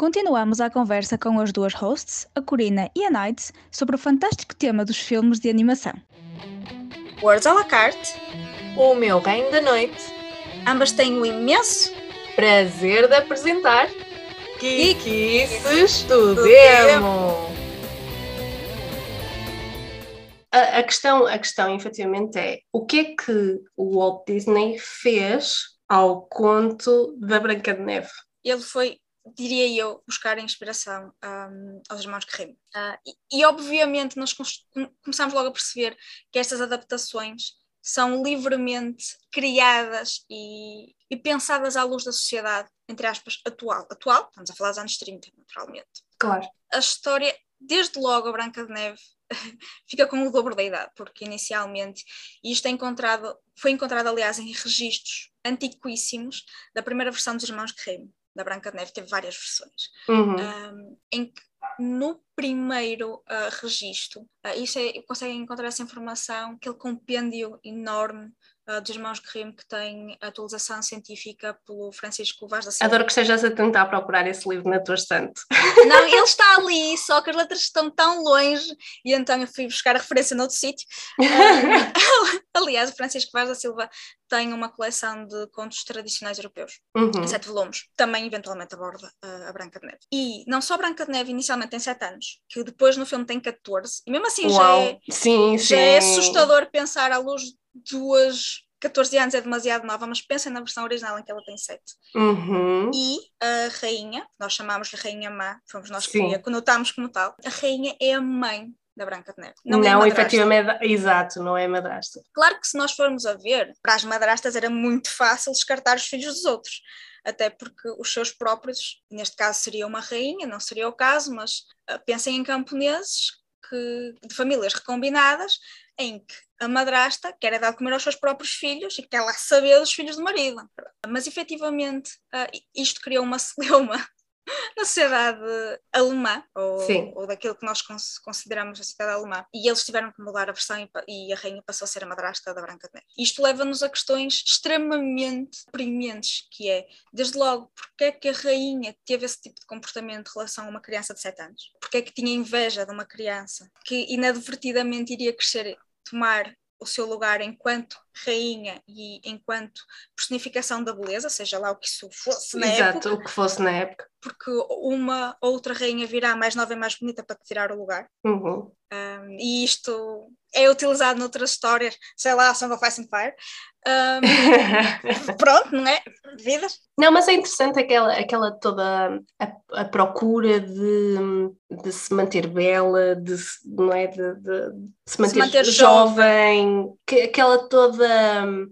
Continuamos a conversa com as duas hosts, a Corina e a Night, sobre o fantástico tema dos filmes de animação. Words à la carte, O meu reino da noite. ambas têm o imenso Prazer de apresentar Kikices do do Demo. A, a questão, a questão, efetivamente, é o que é que o Walt Disney fez ao conto da Branca de Neve? ele foi, diria eu, buscar inspiração ahm, aos irmãos Grimm. Ah, e, e, obviamente nós começamos logo a perceber que estas adaptações são livremente criadas e, e pensadas à luz da sociedade, entre aspas, atual. Atual, estamos a falar dos anos 30, naturalmente. Claro. A história, desde logo a Branca de Neve, fica com o dobro da idade, porque inicialmente, e isto é encontrado, foi encontrado aliás em registros antiquíssimos da primeira versão dos Irmãos Grimm, da Branca de Neve, teve várias versões, Uhum. um, em que no primeiro ah, registro, ah, isso é, conseguem encontrar essa informação, aquele compêndio enorme ah, dos Irmãos Grimm que tem atualização científica pelo Francisco Vaz da Silva. Adoro que estejas a tentar procurar esse livro na tua estante. Não, ele está ali, só que as letras estão tão longe e então eu fui buscar a referência noutro sítio. Aliás, o Francisco Vaz da Silva tem uma coleção de contos tradicionais europeus, Uhum. em sete volumes, também eventualmente aborda ah, a Branca de Neve. E não só a Branca de Neve inicialmente tem 7 anos, que depois no filme tem 14, e mesmo assim já é, Sim, sim. já é assustador pensar à luz de duas. 14 anos é demasiado nova, mas pensem na versão original em que ela tem 7. Uhum. E a rainha, nós chamámos-lhe Rainha Má, fomos nós que Sim. a conotámos como tal, a rainha é a mãe da Branca de Neve. Não, é a madrasta. efetivamente, exato, não é madrasta. Claro que se nós formos a ver, para as madrastas era muito fácil descartar os filhos dos outros, até porque os seus próprios, neste caso seria uma rainha, não seria o caso, mas ah, pensem em camponeses que, de famílias recombinadas, em que a madrasta quer é dar de comer aos seus próprios filhos e quer lá saber dos filhos do marido. Mas efetivamente ah, isto criou uma celeuma na sociedade alemã, ou, ou daquilo que nós cons- consideramos a sociedade alemã, e eles tiveram que mudar a versão e, e a rainha passou a ser a madrasta da Branca de Neve. Isto leva-nos a questões extremamente prementes, que é, desde logo, porque é que a rainha teve esse tipo de comportamento em relação a uma criança de 7 anos? Porque é que tinha inveja de uma criança que inadvertidamente iria crescer, tomar o seu lugar enquanto rainha e enquanto personificação da beleza, seja lá o que isso fosse na Exato, época, o que fosse na época. porque uma outra rainha virá mais nova e mais bonita para te tirar o lugar. Uhum. Um, e isto é utilizado noutras histórias, sei lá, Song of Ice and Fire. Um, pronto, não é? Vidas. Não, mas é interessante aquela, aquela toda a, a procura de, de se manter bela, de, se- não é? de, de- de se manter, manter jovem, que, aquela toda hum,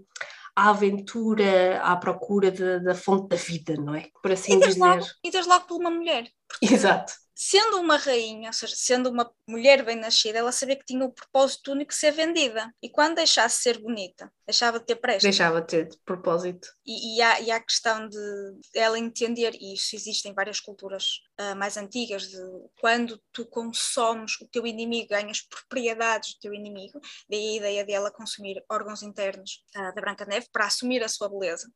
a aventura à procura da fonte da vida, não é? Por assim E dizer. logo, e logo por uma mulher. Exato. Sendo uma rainha, ou seja, sendo uma mulher bem nascida, ela sabia que tinha o propósito único de ser vendida. E quando deixasse de ser bonita, deixava de ter presta. Deixava de ter de propósito. E, e há, e há a questão de ela entender, e isso existe em várias culturas ah, mais antigas, de quando tu consomes o teu inimigo, ganhas propriedades do teu inimigo, daí a ideia de ela consumir órgãos internos ah, da Branca de Neve para assumir a sua beleza.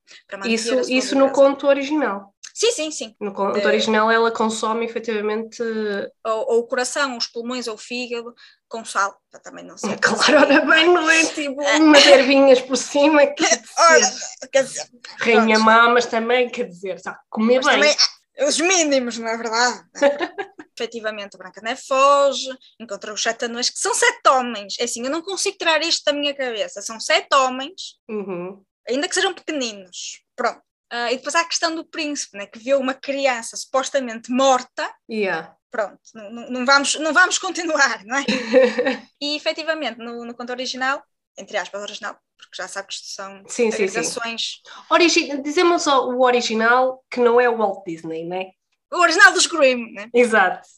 Isso, isso no beleza. conto original. Sim, sim, sim. No conto É. original ela consome efetivamente. Ou, ou o coração, os pulmões ou o fígado com sal, para também não ser. Claro, ora bem, não é tipo umas ervinhas por cima, quer Ora, dizer, quer dizer, rainha pronto. má, mas também quer dizer, sabe, comer Mas bem. também os mínimos, não é verdade? Efetivamente, a Branca Neve foge, encontra os sete anões, que são sete homens. É assim, eu não consigo tirar isto da minha cabeça. São sete homens, Uhum. ainda que sejam pequeninos. Pronto. Ah, e depois há a questão do príncipe, né, que vê uma criança supostamente morta. Yeah. Pronto, não, não- não vamos, não vamos continuar, não é? E efetivamente, no, no conto original, entre aspas, original, porque já sabe que isto são Sim, sim, sim. agregações. Dizemos só o original que não é o Walt Disney, né? O original dos Grimm, né? Exato.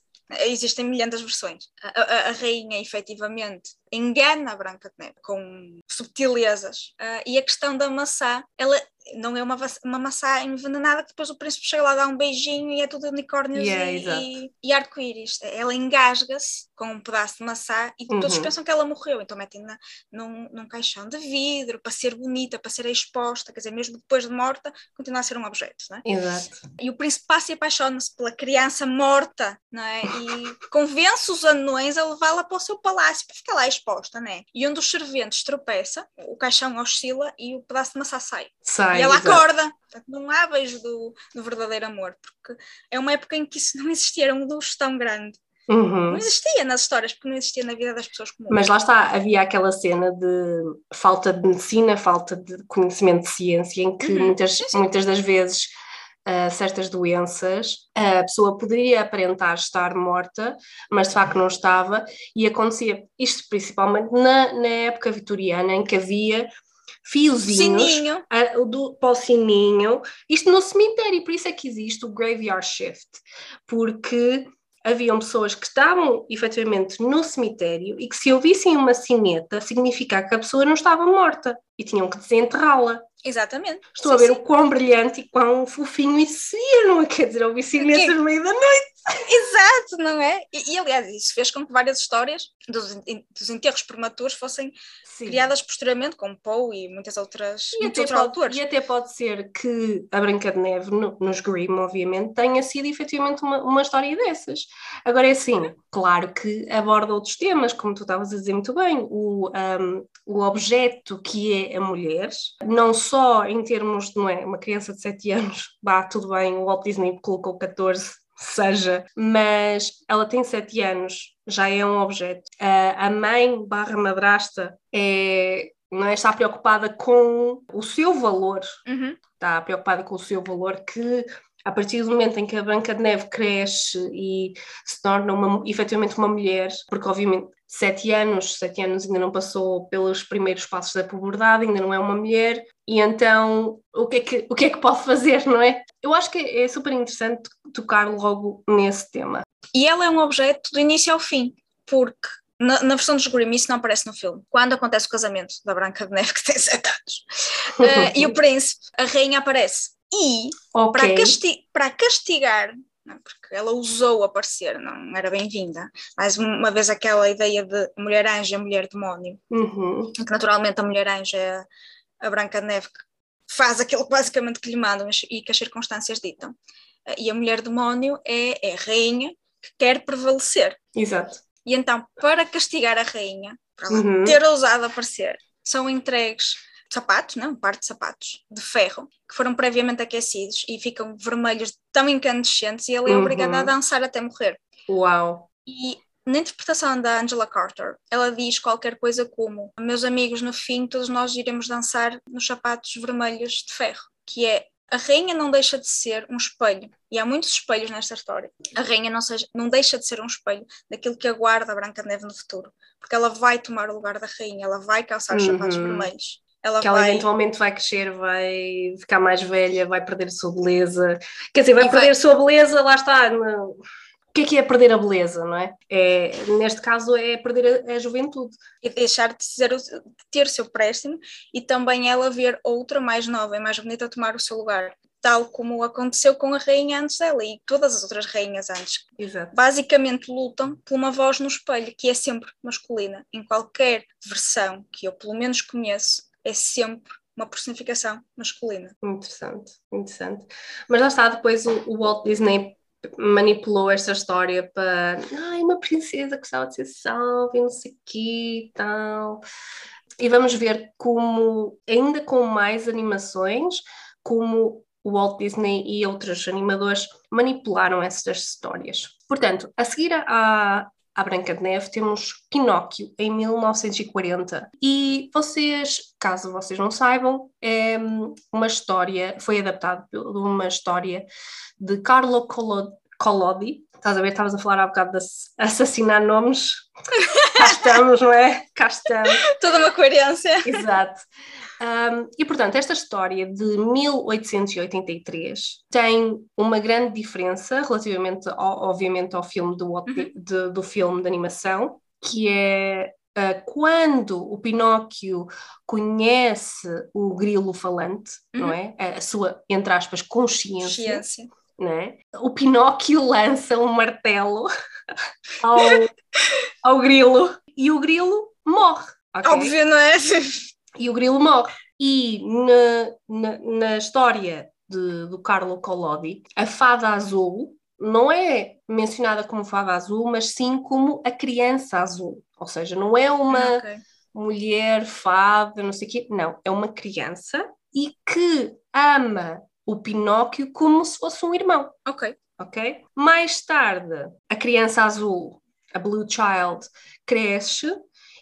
Existem milhares de versões. A, a- a rainha, efetivamente, engana a Branca de Neve com subtilezas. Ah, e a questão da maçã, ela não é uma, uma maçã envenenada que depois o príncipe chega lá, dá um beijinho e é tudo unicórnios Yeah, e, e, arco-íris. Ela engasga-se com um pedaço de maçã e todos Uhum. pensam que ela morreu, então metem na, num, num caixão de vidro para ser bonita, para ser exposta, quer dizer, mesmo depois de morta, continua a ser um objeto, não é? Exato. E o príncipe passa e apaixona-se pela criança morta, não é? E convence os anões a levá-la para o seu palácio para ficar lá exposta, não é? E um dos serventes tropeça, o caixão oscila e o pedaço de maçã sai. Sai. E ela exato. acorda. Não há beijo do, do verdadeiro amor, porque é uma época em que isso não existia, era um luxo tão grande. Uhum. Não existia nas histórias, porque não existia na vida das pessoas comuns. Mas lá está, havia aquela cena de falta de medicina, falta de conhecimento de ciência, em que Uhum, muitas, sim, sim. muitas das vezes ah, certas doenças a pessoa poderia aparentar estar morta, mas de facto não estava, e acontecia isto principalmente na, na época vitoriana, em que havia fiozinhos Sininho. a- o do, para o sininho, isto no cemitério, por isso é que existe o graveyard shift, porque haviam pessoas que estavam efetivamente no cemitério e que se ouvissem uma sineta significava que a pessoa não estava morta e tinham que desenterrá-la. Exatamente. Estou Sim, a ver sim. o quão brilhante e quão fofinho isso seria, não é? Quer dizer, ouvir sinetas no meio da noite. Exato, não é? E, e, aliás, isso fez com que várias histórias dos, dos enterros prematuros fossem Sim. criadas posteriormente, como Poe e muitas outras, E muitos outros pode, autores. e até pode ser que a Branca de Neve, no- nos Grimm, obviamente, tenha sido efetivamente uma, uma história dessas. Agora é assim, claro que aborda outros temas, como tu estavas a dizer muito bem, o, um, o objeto que é a mulher, não só em termos de não é, uma criança de 7 anos, vá, tudo bem, o Walt Disney colocou 14, seja, mas ela tem 7 anos, já é um objeto. A mãe barra madrasta é, não é, está preocupada com o seu valor, Uhum. está preocupada com o seu valor que a partir do momento em que a Branca de Neve cresce e se torna uma, efetivamente uma mulher, porque obviamente sete anos, sete anos ainda não passou pelos primeiros passos da puberdade, ainda não é uma mulher, e então o que é que, o que, é que pode fazer, não é? Eu acho que é super interessante tocar logo nesse tema. E ela é um objeto do início ao fim, porque na, na versão dos Grimm isso não aparece no filme. Quando acontece o casamento da Branca de Neve, que tem sete anos, eh, e o príncipe, a rainha aparece. E para, ok, casti para castigar, não, é? porque ela usou aparecer, não era bem-vinda, mais uma vez aquela ideia de mulher anjo e mulher demónio, Uhum. que naturalmente a mulher anjo é a, Branca de Neve que faz aquilo basicamente que lhe mandam e que as circunstâncias ditam. Eh, E a mulher demónio é, é a rainha que quer prevalecer. exato. E então, para castigar a rainha, para ela Uhum. ter ousado aparecer, são entregues sapatos, não, um par de sapatos de ferro, que foram previamente aquecidos e ficam vermelhos tão incandescentes e ela é Uhum. obrigada a dançar até morrer. Uau. E na interpretação da Angela Carter, ela diz qualquer coisa como: Meus amigos, no fim, todos nós iremos dançar nos sapatos vermelhos de ferro, que é a rainha não deixa de ser um espelho, e há muitos espelhos nesta história. A rainha não, seja, não deixa de ser um espelho daquilo que aguarda a Branca de Neve no futuro, porque ela vai tomar o lugar da rainha, ela vai calçar os sapatos Uhum. vermelhos. Ela que ela vai. eventualmente vai crescer, vai ficar mais velha, vai perder a sua beleza. Quer dizer, vai E perder vai- a sua beleza, lá está. no- O que é que é perder a beleza, não é? é neste caso é perder a, a juventude. e deixar de, ser, ter o seu préstimo e também ela ver outra mais nova e mais bonita tomar o seu lugar, tal como aconteceu com a rainha antes dela e todas as outras rainhas antes. Exato. Basicamente lutam por uma voz no espelho, que é sempre masculina. Em qualquer versão que eu pelo menos conheço, é sempre uma personificação masculina. Interessante, interessante. Mas lá está, depois o, Walt Disney manipulou esta história para ai, uma princesa gostava de ser salva e não sei o quê e tal. E vamos ver como, ainda com mais animações, como o Walt Disney e outros animadores manipularam estas histórias. Portanto, a seguir à, à Branca de Neve temos Pinóquio em 1940 e vocês, caso vocês não saibam, é uma história, foi adaptado de uma história de Carlo Collodi, Collodi. Estás a ver, estavas a falar há bocado de assassinar nomes. Cá estamos, não é? Cá estamos. Toda uma coerência. Exato. Um, e portanto, esta história de 1883 tem uma grande diferença relativamente, ao, obviamente, ao filme do, Uhum. de- do filme de animação, que é uh, quando o Pinóquio conhece o grilo falante, uhum. não é? A sua, entre aspas, consciência. consciência. Não é? O Pinóquio lança um martelo ao, ao grilo e o grilo morre. Okay? Óbvio, não é? E o grilo morre. E na, na, na história de, do Carlo Collodi, a fada azul não é mencionada como fada azul, mas sim como a criança azul. Ou seja, não é uma ah, okay. mulher fada, não sei o quê, não, é uma criança e que ama o Pinóquio como se fosse um irmão. Ok. Ok? Mais tarde, a criança azul, a Blue Child, cresce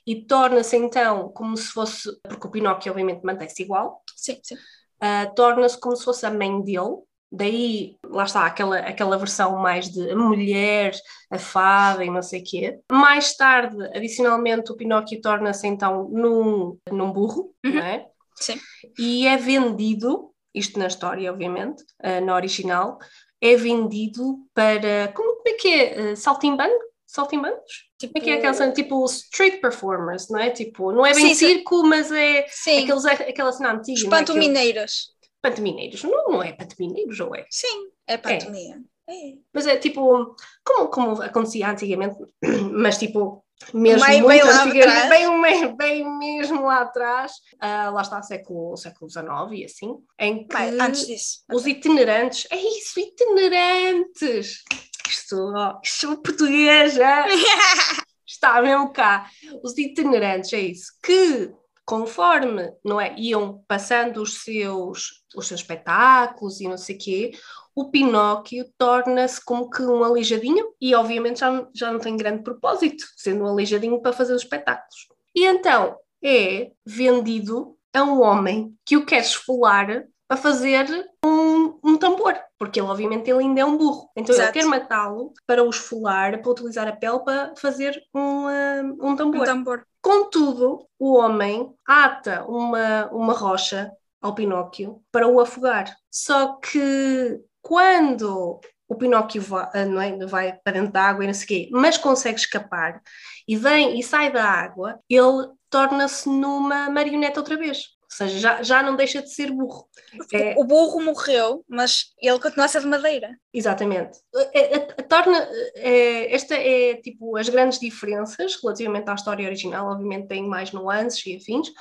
e torna-se então como se fosse, porque o Pinóquio obviamente mantém-se igual. Sim, sim. Uh, torna-se como se fosse a mãe dele, Daí, lá está, aquela, aquela versão mais de mulher, a fada e não sei o quê. Mais tarde, adicionalmente, o Pinóquio torna-se então num, num burro, uhum. não é? Sim. E é vendido, isto na história, obviamente, uh, na original, é vendido para. Como, como é que é? Uh, saltimbanco? Saltimbancos? Tipo... Como é que é aquela cena? Tipo street performers, não é? Tipo, não é bem sim, circo, mas é sim. Aqueles, aquela cena antiga. Os pantomineiras. Pantomineiros. Não, não é pantomineiros, ou é? Sim, é pantomia. É. é. Mas é tipo, como, como acontecia antigamente, mas tipo, mesmo bem, bem antigamente, bem, bem, mesmo lá atrás, uh, lá está século, século XIX e assim, em que antes disso. os itinerantes, é isso, itinerantes! Isto, oh, isto é português, está mesmo cá. Os itinerantes, é isso, que conforme não é, iam passando os seus, os seus espetáculos e não sei o quê, o Pinóquio torna-se como que um aleijadinho e obviamente já, já não tem grande propósito, sendo um aleijadinho para fazer os espetáculos. E então é vendido a um homem que o quer esfolar para fazer um, um tambor, porque ele obviamente ele ainda é um burro. Então Exato. ele quer matá-lo para o esfolar, para utilizar a pele para fazer um, uh, um tambor. Um tambor. Contudo, o homem ata uma, uma rocha ao Pinóquio para o afogar. Só que quando o Pinóquio vai, ah, não é, vai para dentro da água e não sei o quê, mas consegue escapar e vem e sai da água, ele torna-se numa marioneta outra vez. Ou seja, já, já não deixa de ser burro. É... O burro morreu, mas ele continua a ser de madeira. Exatamente. É, é, torna, é, esta é tipo as grandes diferenças relativamente à história original. Obviamente tem mais nuances e afins,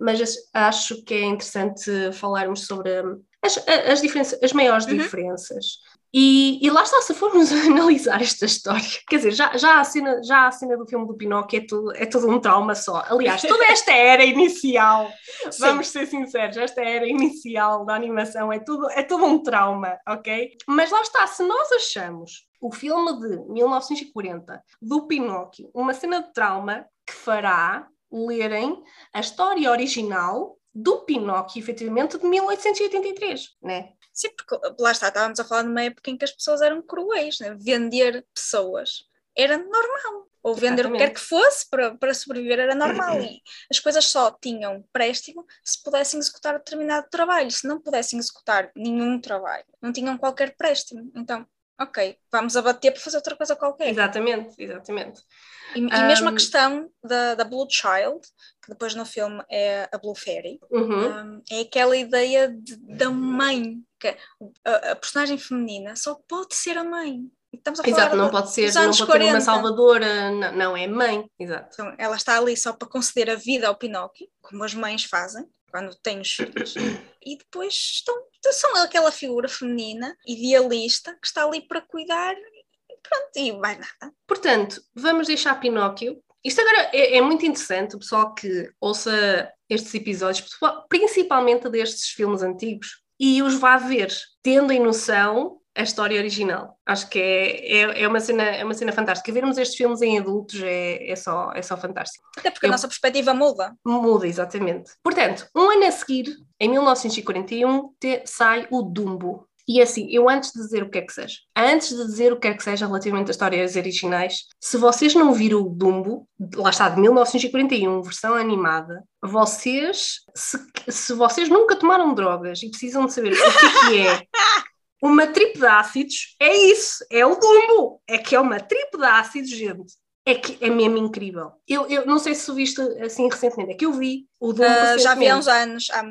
mas acho que é interessante falarmos sobre as, as, diferenças, as maiores uhum. diferenças. E, e, lá está, se formos analisar esta história, quer dizer, já, já, a, cena, já a cena do filme do Pinóquio é tudo, é tudo um trauma só. Aliás, toda esta era inicial, vamos ser sinceros, esta era inicial da animação é tudo, é tudo um trauma, ok? Mas lá está, se nós achamos o filme de 1940 do Pinóquio uma cena de trauma que fará lerem a história original do Pinóquio, efetivamente, de 1883, né? Sim, porque lá está, estávamos a falar de uma época em que as pessoas eram cruéis, né? vender pessoas era normal, ou vender Exatamente. o que quer que fosse para, para sobreviver era normal, e as coisas só tinham préstimo se pudessem executar determinado trabalho, se não pudessem executar nenhum trabalho, não tinham qualquer préstimo, então ok, vamos abater para fazer outra coisa qualquer. Exatamente, exatamente. E, e mesmo a questão da, da Blue Child, que depois no filme é a Blue Fairy, uhum. um, é aquela ideia de, da mãe, que a, a, personagem feminina só pode ser a mãe. Estamos a falar Exato, não pode ser, não pode ser uma salvadora, não, não, é mãe. Exato. Então, ela está ali só para conceder a vida ao Pinóquio, como as mães fazem quando os filhos. e depois estão, são aquela figura feminina, idealista, que está ali para cuidar e pronto, e mais nada. Portanto, vamos deixar Pinóquio. Isto agora é, é muito interessante, o pessoal que ouça estes episódios, principalmente destes filmes antigos, e os vá ver, tendo em noção a história original. Acho que é, é, é, uma, cena, é uma cena fantástica. Vermos estes filmes em adultos é, é, só, é só fantástico. Até porque Eu, a nossa perspectiva muda. Muda, exatamente. Portanto, um ano a seguir, em 1941, te, sai o Dumbo. E assim, eu antes de dizer o que é que seja, antes de dizer o que é que seja relativamente às histórias originais, se vocês não viram o Dumbo, lá está, de 1941, versão animada, vocês, se, se vocês nunca tomaram drogas e precisam de saber o que é que é uma tripe de ácidos, é isso, é o Dumbo, é que é uma tripe de ácidos, gente. é que é mesmo incrível. Eu, eu não sei se tu viste assim recentemente, é que eu vi o Dumbo. Uh, já vi há uns anos, há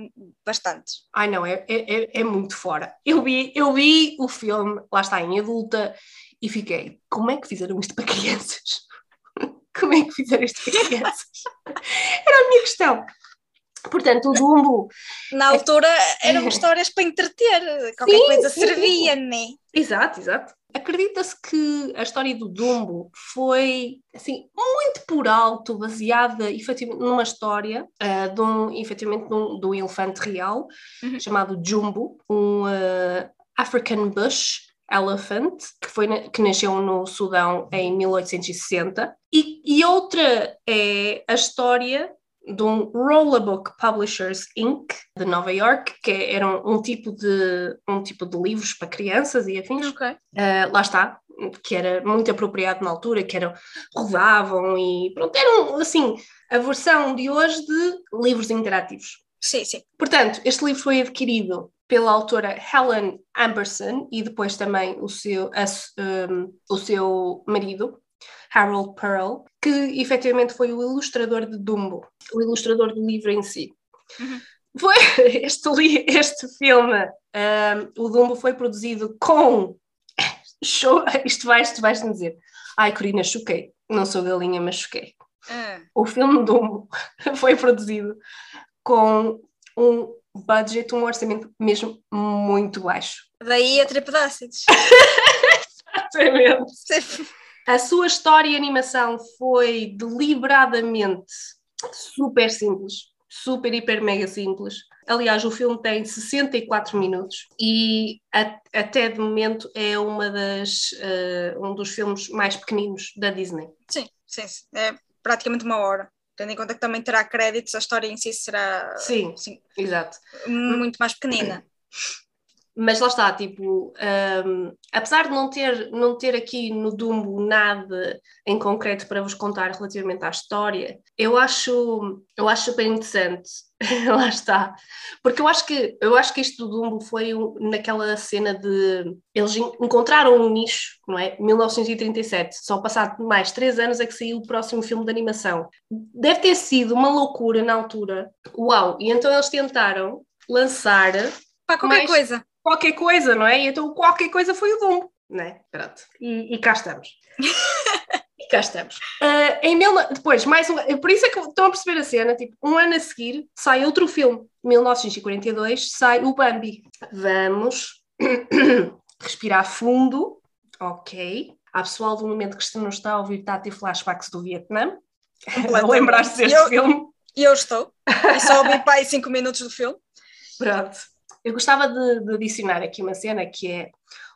bastante. Ai não, é, é, é- é muito fora. Eu vi, eu vi o filme, lá está, em adulta, e fiquei, como é que fizeram isto para crianças? Como é que fizeram isto para crianças? Era a minha questão. Portanto, o Dumbo, Na altura eram histórias para entreter, qualquer Sim, coisa sim, servia, né? exato, exato. Acredita-se que a história do Dumbo foi, assim, muito por alto, baseada efetivamente numa história ah, de um, efetivamente, de um, de um elefante real, Uhum. chamado Jumbo, um ah, African Bush Elephant, que, foi na- que nasceu no Sudão em 1860. E, e outra é a história de um Rollabook Publishers Inc. de Nova York, que era um, tipo de um tipo de livros para crianças e afins. Ok. Uh, lá está, que era muito apropriado na altura, que eram, rodavam e pronto, eram assim, a versão de hoje de livros interativos. Sim, sim. Portanto, este livro foi adquirido pela autora Helen Amberson e depois também o seu, a um, o seu marido, Harold Pearl, que efetivamente foi o ilustrador de Dumbo, o ilustrador do livro em si. Uhum. Foi este, este filme, um, o Dumbo foi produzido com. Show, isto vais, tu vais dizer. Ai, Corina, choquei. Não sou galinha, mas choquei Ah, o filme Dumbo foi produzido com um budget, um orçamento mesmo muito baixo. daí a trip de ácidos. Exatamente. A sua história e animação foi deliberadamente super simples, super, hiper, mega simples. Aliás, o filme tem 64 minutos e a- até de momento é uma das, eh, um dos filmes mais pequeninos da Disney. Sim, sim, sim. É praticamente uma hora. Tendo em conta que também terá créditos, a história em si será Sim, sim, exato. muito mais pequenina. Mas lá está, tipo, hum, apesar de não ter, não ter aqui no Dumbo nada em concreto para vos contar relativamente à história, eu acho, eu acho super interessante. lá está. Porque eu acho que, eu acho que isto do Dumbo foi um- naquela cena de eles en- encontraram um nicho, não é? 1937, só passado mais três anos é que saiu o próximo filme de animação. Deve ter sido uma loucura na altura. Uau! E então eles tentaram lançar Pá, qualquer Mais- coisa. Qualquer coisa, não é? E então qualquer coisa foi o Dumbo, não é? Pronto. E, e cá estamos. e cá estamos. Ah, em mil, depois, mais um. Por isso é que estão a perceber a cena, tipo, um ano a seguir sai outro filme. 1942 sai o Bambi. Vamos respirar fundo. Ok. Há pessoal do momento que não está a ouvir está a ter flashbacks do Vietnã. Lembrar-se deste Eu- filme. E eu estou. E só ouvi pá, aí 5 minutos do filme. Pronto. Eu gostava de, de adicionar aqui uma cena que é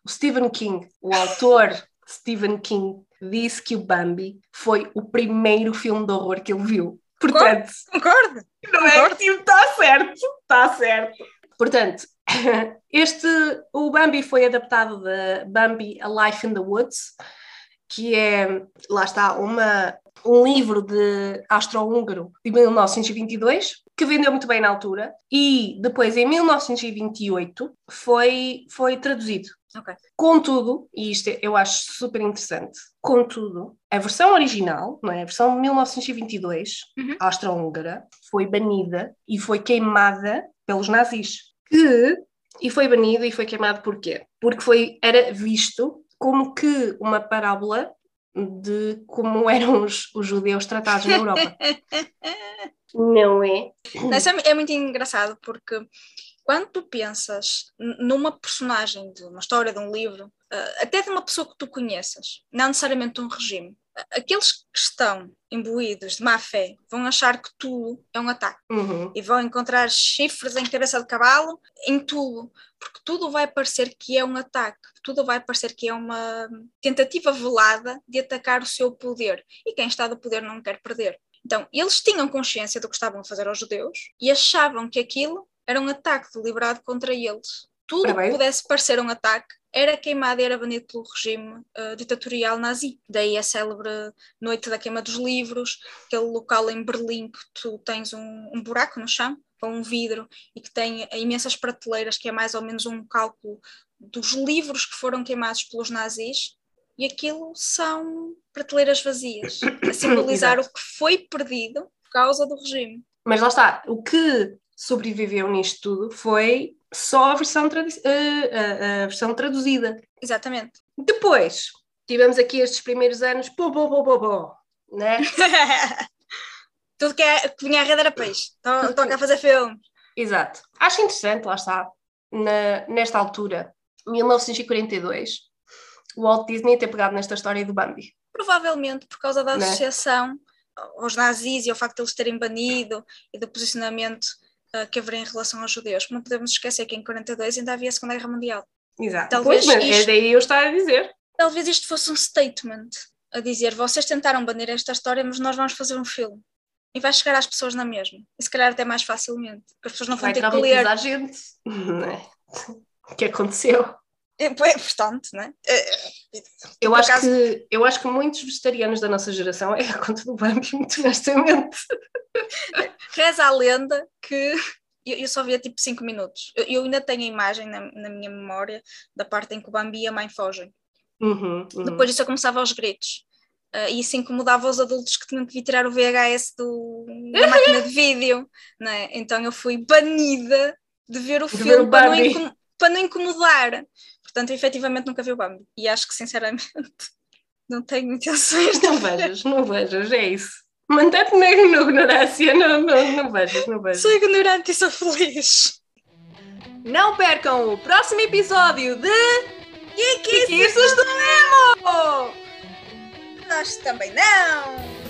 o Stephen King, o autor Stephen King, disse que o Bambi foi o primeiro filme de horror que ele viu. Portanto, Concordo. não é que tipo, está certo, está certo. Portanto, este, o Bambi foi adaptado da Bambi A Life in the Woods, que é, lá está, uma, um livro de astro-húngaro de 1922, que vendeu muito bem na altura, e depois, em 1928, foi, foi traduzido. Ok. Contudo, e isto eu acho super interessante, contudo, a versão original, não é? a versão de 1922, Uhum. austro-húngara, foi banida e foi queimada pelos nazis. Que, e foi banida e foi queimado porquê? Porque foi, era visto como que uma parábola de como eram os, os judeus tratados na Europa. Não é? Isso é, é muito engraçado porque quando tu pensas numa personagem de uma história, de um livro, ah, até de uma pessoa que tu conheças, não necessariamente de um regime, aqueles que estão imbuídos de má fé vão achar que tudo é um ataque Uhum. e vão encontrar chifres em cabeça de cavalo em tudo, porque tudo vai parecer que é um ataque, tudo vai parecer que é uma tentativa velada de atacar o seu poder e quem está do poder não quer perder. Então, eles tinham consciência do que estavam a fazer aos judeus e achavam que aquilo era um ataque deliberado contra eles. Tudo Ora que pudesse parecer um ataque era queimado e era banido pelo regime eh, ditatorial nazi. Daí a célebre Noite da Queima dos Livros, aquele local em Berlim que tu tens um, um buraco no chão com um vidro e que tem imensas prateleiras, que é mais ou menos um cálculo dos livros que foram queimados pelos nazis. E aquilo são prateleiras vazias, a simbolizar o que foi perdido por causa do regime. Mas lá está, o que sobreviveu nisto tudo foi só a versão, tradu- eh, a- a versão traduzida. Exatamente. Depois, tivemos aqui estes primeiros anos, pô, pô, pô, pô, pô, né? Tudo que, é, que vinha a rede era peixe. Estão estão cá a fazer filme. Exato. Acho interessante, lá está, na- nesta altura, 1942, o Walt Disney ter pegado nesta história do Bambi. Provavelmente por causa da Né? associação aos nazis e ao facto de eles terem banido e do posicionamento ah, que haveria em relação aos judeus. Não podemos esquecer que em 42 ainda havia a Segunda Guerra Mundial. Exato. Talvez pois, mas isto- é daí eu estar a dizer. Talvez isto fosse um statement a dizer: vocês tentaram banir esta história, mas nós vamos fazer um filme. E vai chegar às pessoas na mesma. E se calhar até mais facilmente. Porque as pessoas não vão Vai ter que ler. a gente. O que aconteceu? É, é portanto, né? É, Eu acho, acaso- que, eu acho que muitos vegetarianos da nossa geração é a conta do Bambi, muito honestamente. Reza a lenda que eu, eu só via tipo 5 minutos. Eu, eu ainda tenho a imagem na, na minha memória da parte em que o Bambi e a mãe fogem. Uhum, uhum. Depois disso eu começava aos gritos. Ah, e isso incomodava os adultos que tinham que vir tirar o VHS do, da máquina de vídeo. Né? Então eu fui banida de ver o De filme ver o para, não para não incomodar. Portanto, eu, efetivamente nunca vi o Bambi. E acho que sinceramente não tenho intenções de Não vejas, não vejas, é isso. Mantém-te na ignorância, não, não, não vejas, não vejas. Sou ignorante e sou feliz. Não percam o próximo episódio de Kikiços do Nemo! nós também não!